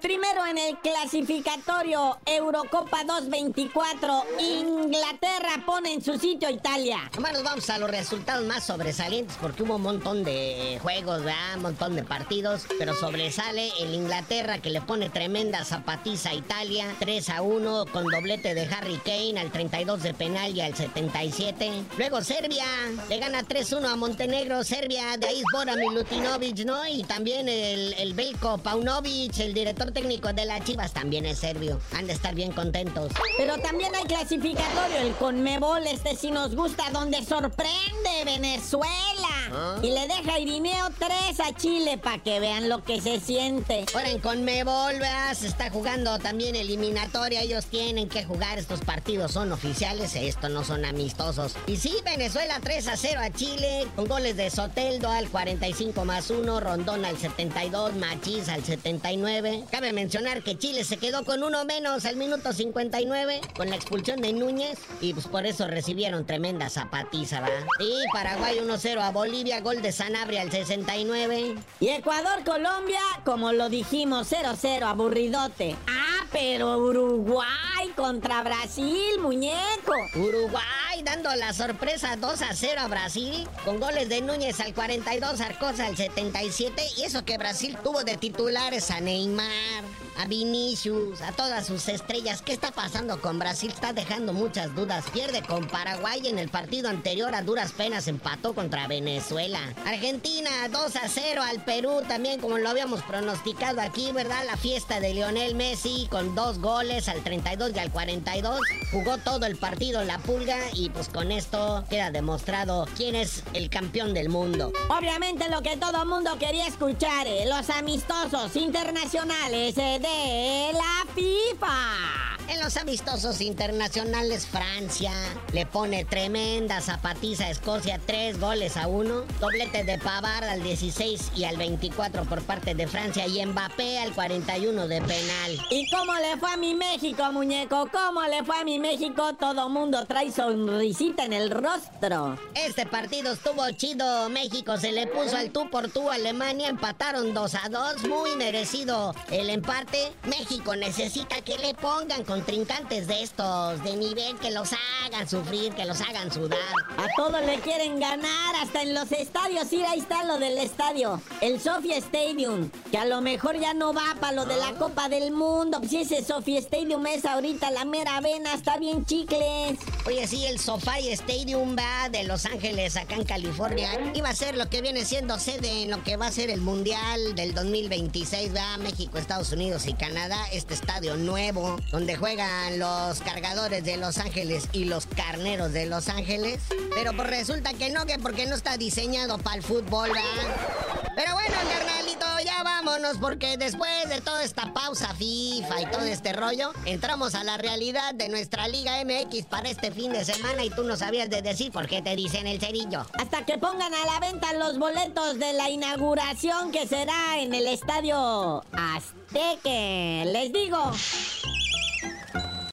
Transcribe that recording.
Primero en el clasificatorio Eurocopa 224, Inglaterra pone en su sitio Italia. Hermanos, vamos a los resultados más sobresalientes porque hubo un montón de juegos, ¿verdad? Un montón de partidos, pero sobresale el Inglaterra que le pone tremenda zapatiza a Italia, 3 a 1 con doblete de Harry Kane al 32 de penal y al 77. Luego Serbia le gana 3-1 a Montenegro, Serbia, de ahí Bora Milutinovic, ¿no? Y también el, el Belko Paunovic, el director técnico de las Chivas, también es serbio. Han de estar bien contentos. Pero también hay clasificatorio, el Conmebol, este sí nos gusta, donde sorprende Venezuela. ¿Ah? Y le deja Irineo 3 a Chile para que vean lo que se siente. Ahora en Conmebol, ¿verdad? Se está jugando también eliminatoria. Ellos tienen que jugar estos partidos. Son oficiales, estos no son amistosos. Y sí, Venezuela 3 a 0 a Chile. Con goles de Soteldo al 45 más 1. Rondón al 72. Machís al 79. Cabe mencionar que Chile se quedó con uno menos al minuto 59. Con la expulsión de Núñez. Y pues por eso recibieron tremenda zapatiza, ¿verdad? Y Paraguay 1-0 a Bolivia. Gol de Sanabria al 69. Y Ecuador-Colombia, como lo dijimos, 0-0, aburridote. Ah, pero Uruguay contra Brasil, muñeco. Uruguay dando la sorpresa 2 a 0 a Brasil con goles de Núñez al 42, Arcosa al 77 y eso que Brasil tuvo de titulares a Neymar, a Vinicius, a todas sus estrellas. ¿Qué está pasando con Brasil? Está dejando muchas dudas. Pierde con Paraguay en el partido anterior a duras penas empató contra Venezuela. Argentina 2 a 0 al Perú también como lo habíamos pronosticado aquí, ¿verdad? La fiesta de Lionel Messi con dos goles al 32 y al 42. Jugó todo el partido en la pulga y pues con esto queda demostrado quién es el campeón del mundo. Obviamente lo que todo mundo quería escuchar, eh, los amistosos internacionales eh, de la FIFA. Los amistosos internacionales, Francia le pone tremenda zapatiza a Escocia, tres goles a uno. Doblete de Pavard al 16 y al 24 por parte de Francia y Mbappé al 41 de penal. ¿Y cómo le fue a mi México, muñeco? ¿Cómo le fue a mi México? Todo mundo trae sonrisita en el rostro. Este partido estuvo chido. México se le puso al tú por tú a Alemania. Empataron 2 a 2. Muy merecido el empate. México necesita que le pongan contrincantes de estos de nivel que los hagan sufrir, que los hagan sudar. A todos le quieren ganar, hasta en los estadios. Sí, ahí está lo del estadio. El Sofia Stadium, que a lo mejor ya no va para lo de la Copa del Mundo. Si ese Sofia Stadium es ahorita la mera vena, está bien chicles. Oye, sí, el SoFi Stadium va de Los Ángeles, acá en California. Iba a ser lo que viene siendo sede en lo que va a ser el Mundial del 2026, va México, Estados Unidos y Canadá. Este estadio nuevo, donde juegan los cargadores de Los Ángeles y los carneros de Los Ángeles. Pero pues resulta que no, que porque no está diseñado para el fútbol, ¿verdad? Pero bueno, carnalito, ya porque después de toda esta pausa FIFA y todo este rollo, entramos a la realidad de nuestra Liga MX para este fin de semana y tú no sabías de decir por qué te dicen el cerillo. Hasta que pongan a la venta los boletos de la inauguración que será en el estadio Azteque. Les digo.